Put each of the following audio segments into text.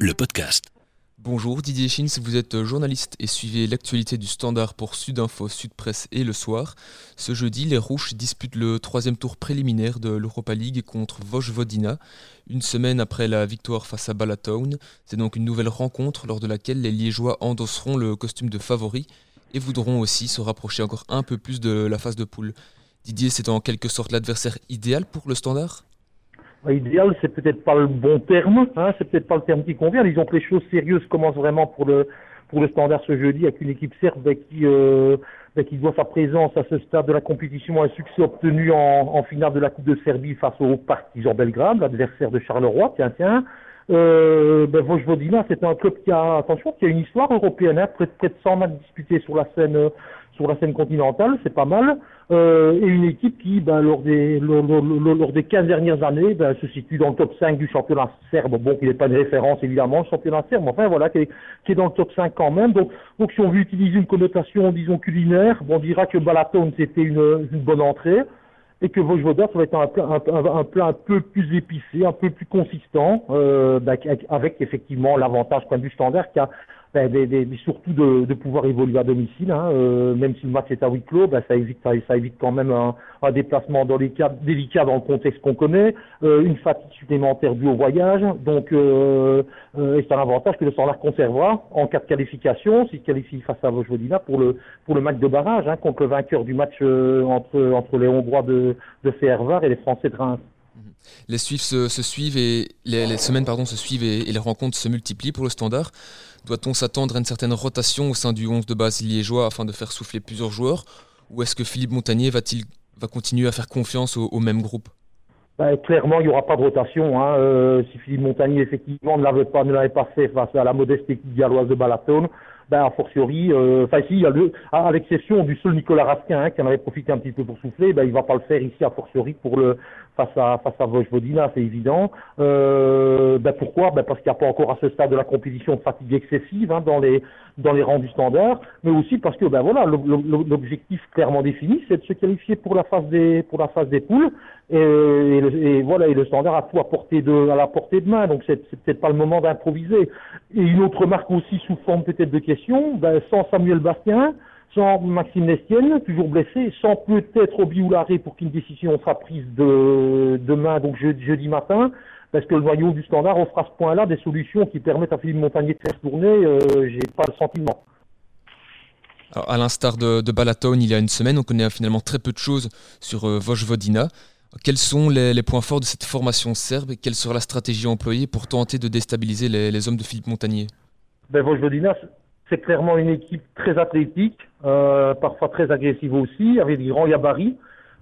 le podcast. Bonjour Didier Schins, vous êtes journaliste et suivez l'actualité du Standard pour Sudinfo, Sud Presse et Le Soir. Ce jeudi, les Rouges disputent le troisième tour préliminaire de l'Europa League contre Vojvodina. Une semaine après la victoire face à Balatown, c'est donc une nouvelle rencontre lors de laquelle les Liégeois endosseront le costume de favori et voudront aussi se rapprocher encore un peu plus de la phase de poule. Didier, c'est en quelque sorte l'adversaire idéal pour le Standard? Idéal, c'est peut-être pas le bon terme, hein, c'est peut-être pas le terme qui convient. Disons que les choses sérieuses commencent vraiment pour le pour le standard ce jeudi avec une équipe serbe qui euh, qui doit sa présence à ce stade de la compétition un succès obtenu en, en finale de la Coupe de Serbie face au Partizan Belgrade, l'adversaire de Charleroi. Tiens, tiens. Euh, ben Vojvodina, c'est un club qui a, attention, qui a une histoire européenne, hein, près, de 100 matchs disputés sur la scène sur la scène continentale, c'est pas mal. Euh, et une équipe qui, ben, lors, des, lors, des 15 dernières années, ben, se situe dans le top 5 du championnat serbe. Bon, qui n'est pas une référence évidemment, le championnat serbe, mais enfin voilà, qui est, qui est, dans le top 5 quand même. Donc, donc si on veut utiliser une connotation, disons, culinaire, on dira que Balaton, c'était une, une bonne entrée et que Vojvoda, ça va être un plat un, un, plat un peu plus épicé, un peu plus consistant, euh, ben, avec effectivement l'avantage point de vue standard ben, surtout de, de, pouvoir évoluer à domicile. Hein, euh, même si le match est à huis clos, ben, ça, évite, ça, ça, évite quand même un, un déplacement délicat, délicat dans le contexte qu'on connaît, euh, une fatigue supplémentaire due au voyage. Donc, euh, euh c'est un avantage que le Standard conservera en cas de qualification, s'il qualifie face à Vojvodina pour le pour le match de barrage hein, contre le vainqueur du match euh, entre entre les Hongrois de de Fervar et les Français de Reims. Les, suivent se, suivent et semaines pardon, se suivent et, les rencontres se multiplient pour le standard. Doit-on s'attendre à une certaine rotation au sein du 11 de base liégeois afin de faire souffler plusieurs joueurs? Ou est-ce que Philippe Montagnier va-t-il va continuer à faire confiance au même groupe? Ben, clairement, il n'y aura pas de rotation. Hein. Euh, si Philippe Montagnier, effectivement, ne l'avait pas, ne l'avait pas fait face à la modeste équipe galloise de Balatone, ben, a fortiori, euh, il y a le, à l'exception du seul Nicolas Raskin, hein, qui en avait profité un petit peu pour souffler, ben, il va pas le faire ici, a fortiori, pour le, face à, face à Vojvodina, c'est évident. Euh, ben, pourquoi? Ben, parce qu'il n'y a pas encore à ce stade de la compétition de fatigue excessive, hein, dans les, dans les rangs du standard, mais aussi parce que, ben, voilà, l'objectif clairement défini, c'est de se qualifier pour la phase des, pour la phase des poules, et, et, et voilà, et le standard a tout à portée de, à la portée de main, donc c'est, peut-être pas le moment d'improviser. Et une autre remarque aussi sous forme peut-être de question, ben, sans Samuel Bastien, sans Maxime Nestienne, toujours blessé, sans peut-être Obi Oularé pour qu'une décision soit prise de, demain, donc jeudi, matin, parce que le noyau du standard offre à ce point-là des solutions qui permettent à Philippe Montagnier de faire tourner, euh, j'ai pas le sentiment. Alors, à l'instar de, de, Balaton, il y a une semaine, on connaît finalement très peu de choses sur euh, Vojvodina. Quels sont les, les, points forts de cette formation serbe et quelle sera la stratégie employée pour tenter de déstabiliser les, les hommes de Philippe Montagnier? Ben, Vojvodina, c'est clairement une équipe très athlétique, euh, parfois très agressive aussi, avec des grands gabarits,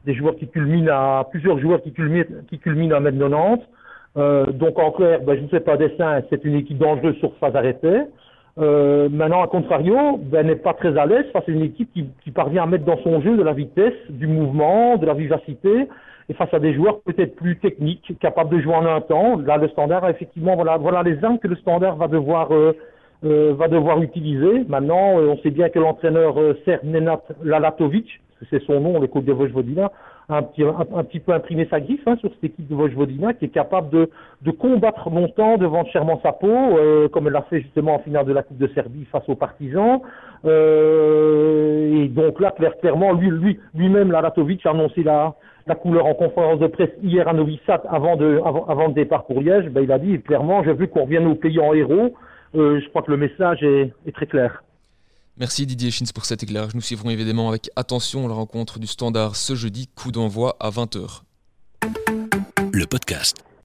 des joueurs qui culminent à plusieurs joueurs qui culminent, qui culminent à mètre 90. Euh, donc en clair, ben, je ne sais pas dessin, c'est une équipe dangereuse sur phase arrêtée. Euh, maintenant, à contrario, ben, n'est pas très à l'aise face à une équipe qui, qui, parvient à mettre dans son jeu de la vitesse, du mouvement, de la vivacité, et face à des joueurs peut-être plus techniques, capables de jouer en un temps. Là, le standard, effectivement, voilà, voilà les armes que le standard va devoir euh, euh, va devoir utiliser. Maintenant, euh, on sait bien que l'entraîneur euh, Serb Nenat Lalatovic, c'est son nom, le coach de Vojvodina, un petit, un, un petit peu imprimé sa griffe hein, sur cette équipe de Vojvodina qui est capable de, de combattre longtemps devant Sherman Sapo, euh, comme elle l'a fait justement en finale de la Coupe de Serbie face aux partisans. Euh, et donc là, clairement, lui, lui, lui-même, Lalatovic a annoncé la, la couleur en conférence de presse hier à Novi Sad avant, de, avant, avant le départ pour Liège. Ben, il a dit clairement, j'ai vu qu'on revienne au pays en héros. Euh, je crois que le message est, est très clair. Merci Didier Schins pour cet éclairage. Nous suivrons évidemment avec attention la rencontre du Standard ce jeudi, coup d'envoi à 20h. Le podcast.